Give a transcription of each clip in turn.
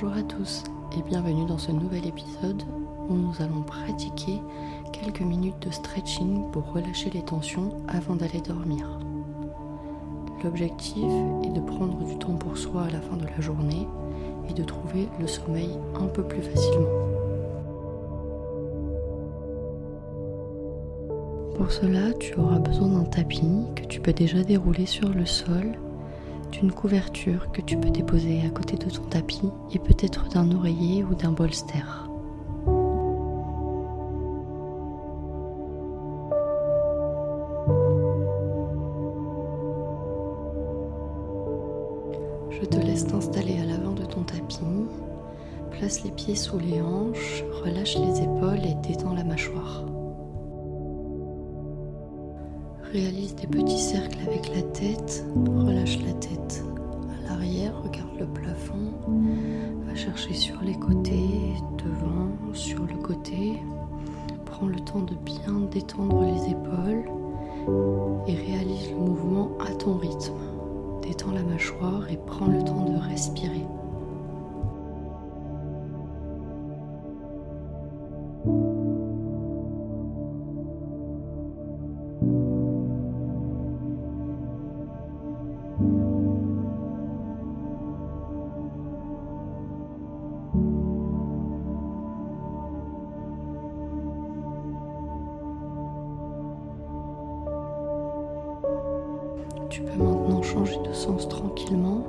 Bonjour à tous et bienvenue dans ce nouvel épisode où nous allons pratiquer quelques minutes de stretching pour relâcher les tensions avant d'aller dormir. L'objectif est de prendre du temps pour soi à la fin de la journée et de trouver le sommeil un peu plus facilement. Pour cela, tu auras besoin d'un tapis que tu peux déjà dérouler sur le sol d'une couverture que tu peux déposer à côté de ton tapis et peut-être d'un oreiller ou d'un bolster. Je te laisse t'installer à l'avant de ton tapis. Place les pieds sous les hanches, relâche les épaules et détends la mâchoire. Réalise des petits cercles avec la tête, relâche la tête. À l'arrière, regarde le plafond, va chercher sur les côtés, devant, sur le côté. Prends le temps de bien détendre les épaules et réalise le mouvement à ton rythme. Détends la mâchoire et prends le temps de respirer. De sens tranquillement.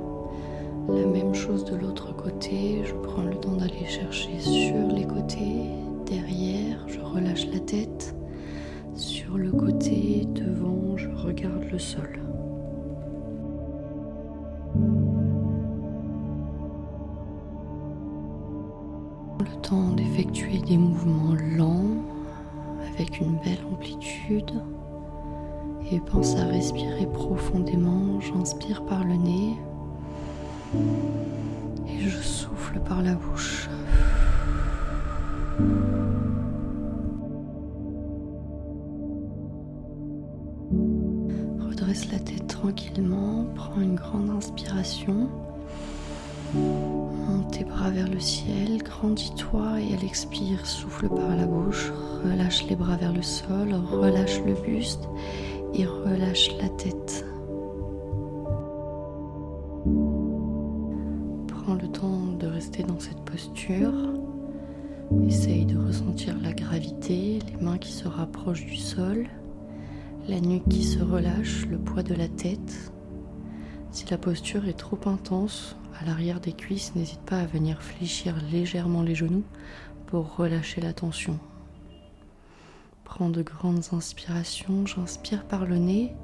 La même chose de l'autre côté. Je prends le temps d'aller chercher sur les côtés, derrière, je relâche la tête. Sur le côté, devant, je regarde le sol. Le temps d'effectuer des mouvements lents avec une belle amplitude et pense à respirer profondément. J'inspire par le nez et je souffle par la bouche. Redresse la tête tranquillement, prends une grande inspiration. Monte tes bras vers le ciel, grandis-toi et à l'expire, souffle par la bouche, relâche les bras vers le sol, relâche le buste et relâche la tête. Prends le temps de rester dans cette posture. Essaye de ressentir la gravité, les mains qui se rapprochent du sol, la nuque qui se relâche, le poids de la tête. Si la posture est trop intense, à l'arrière des cuisses, n'hésite pas à venir fléchir légèrement les genoux pour relâcher la tension. De grandes inspirations, j'inspire par le nez,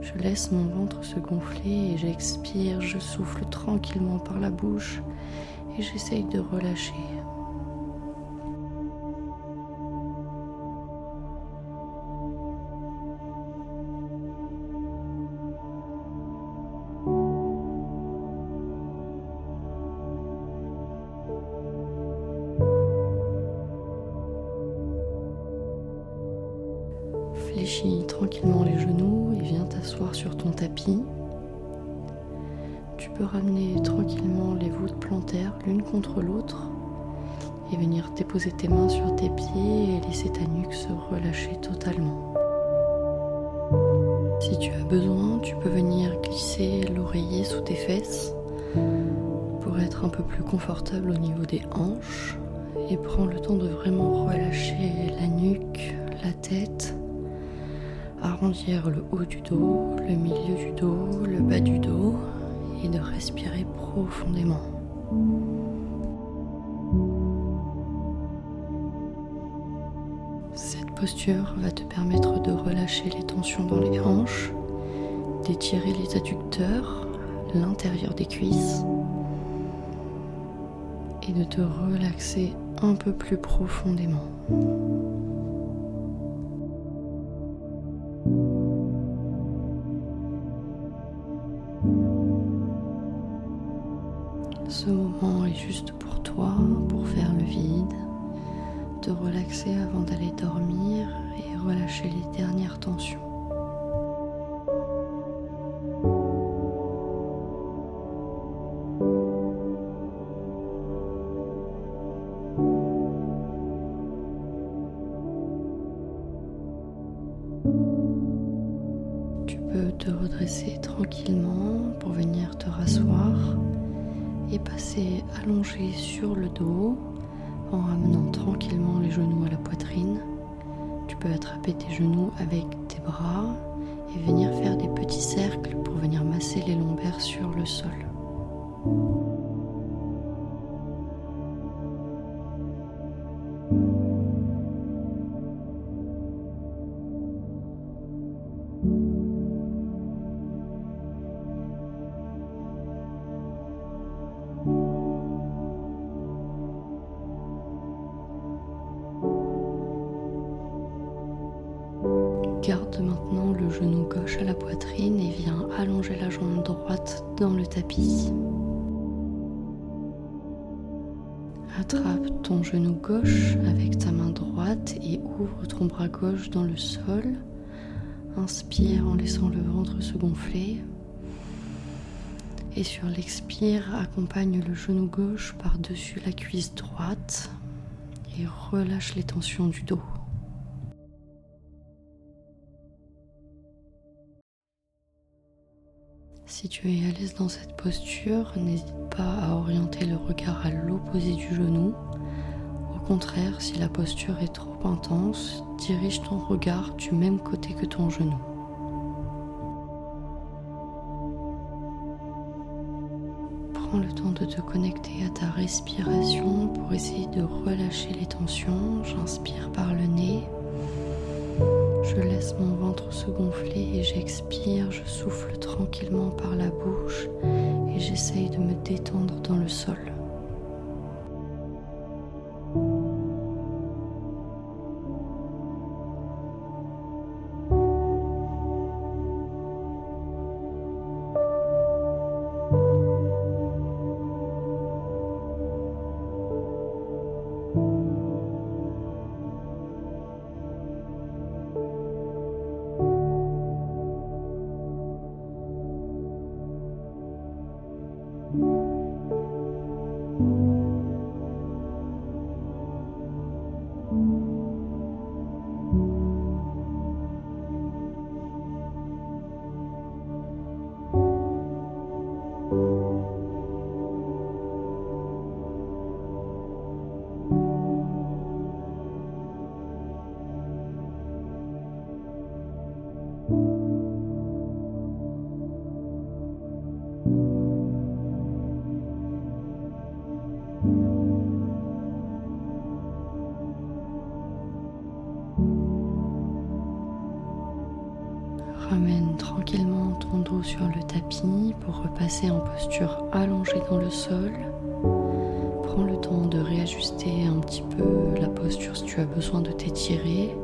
je laisse mon ventre se gonfler et j'expire, je souffle tranquillement par la bouche et j'essaye de relâcher. Fléchis tranquillement les genoux et viens t'asseoir sur ton tapis. Tu peux ramener tranquillement les voûtes plantaires l'une contre l'autre et venir déposer tes mains sur tes pieds et laisser ta nuque se relâcher totalement. Si tu as besoin, tu peux venir glisser l'oreiller sous tes fesses pour être un peu plus confortable au niveau des hanches et prends le temps de vraiment relâcher la nuque, la tête arrondir le haut du dos, le milieu du dos, le bas du dos et de respirer profondément. Cette posture va te permettre de relâcher les tensions dans les hanches, d'étirer les adducteurs, l'intérieur des cuisses et de te relaxer un peu plus profondément. Ce moment est juste pour toi, pour faire le vide, te relaxer avant d'aller dormir et relâcher les dernières tensions. Tu peux te redresser tranquillement pour venir te rasseoir et passer allongé sur le dos en ramenant tranquillement les genoux à la poitrine. Tu peux attraper tes genoux avec tes bras et venir faire des petits cercles pour venir masser les lombaires sur le sol. Allonger la jambe droite dans le tapis. Attrape ton genou gauche avec ta main droite et ouvre ton bras gauche dans le sol. Inspire en laissant le ventre se gonfler. Et sur l'expire, accompagne le genou gauche par-dessus la cuisse droite et relâche les tensions du dos. Si tu es à l'aise dans cette posture, n'hésite pas à orienter le regard à l'opposé du genou. Au contraire, si la posture est trop intense, dirige ton regard du même côté que ton genou. Prends le temps de te connecter à ta respiration pour essayer de relâcher les tensions. J'inspire par le nez. Je laisse mon ventre se gonfler et j'expire, je souffle tranquillement par la bouche et j'essaye de me détendre dans le sol. Pour repasser en posture allongée dans le sol. Prends le temps de réajuster un petit peu la posture si tu as besoin de t'étirer.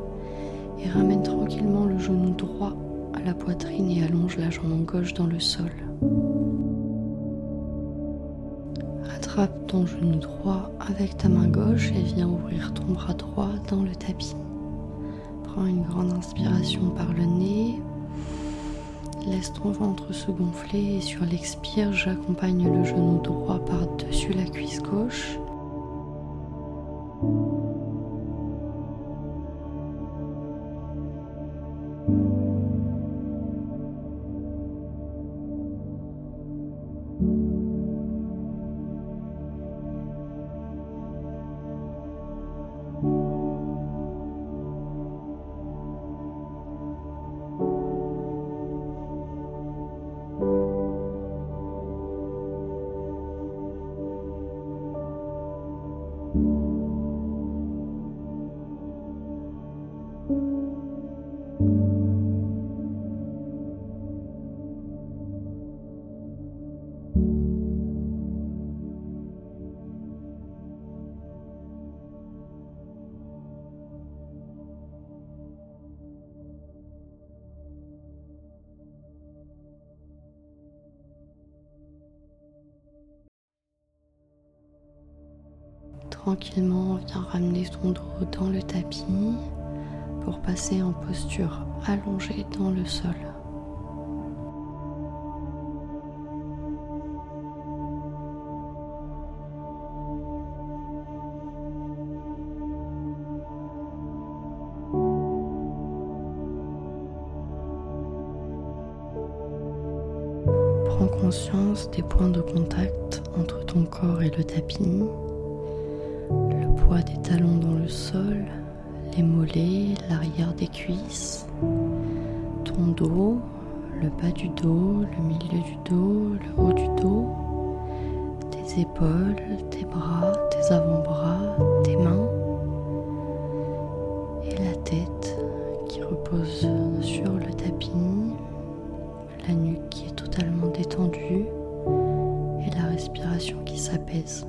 Et ramène tranquillement le genou droit à la poitrine et allonge la jambe gauche dans le sol. Attrape ton genou droit avec ta main gauche et viens ouvrir ton bras droit dans le tapis. Prends une grande inspiration par le nez. Laisse ton ventre se gonfler et sur l'expire, j'accompagne le genou droit par-dessus la cuisse gauche. tranquillement viens ramener ton dos dans le tapis pour passer en posture allongée dans le sol. Prends conscience des points de contact entre ton corps et le tapis des talons dans le sol, les mollets, l'arrière des cuisses, ton dos, le bas du dos, le milieu du dos, le haut du dos, tes épaules, tes bras, tes avant-bras, tes mains et la tête qui repose sur le tapis, la nuque qui est totalement détendue et la respiration qui s'apaise.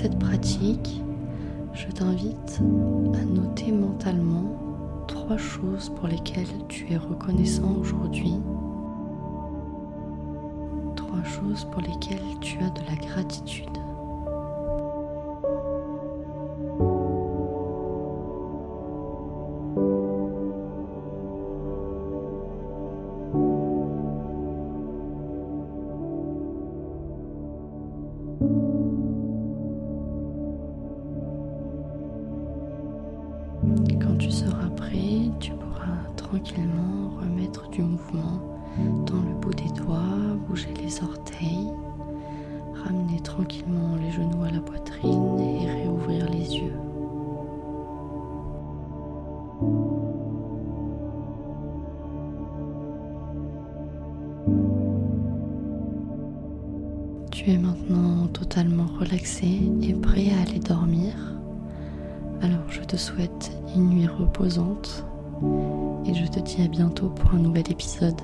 Cette pratique, je t'invite à noter mentalement trois choses pour lesquelles tu es reconnaissant aujourd'hui. Trois choses pour lesquelles tu as de la gratitude. Tranquillement les genoux à la poitrine et réouvrir les yeux. Tu es maintenant totalement relaxé et prêt à aller dormir. Alors je te souhaite une nuit reposante et je te dis à bientôt pour un nouvel épisode.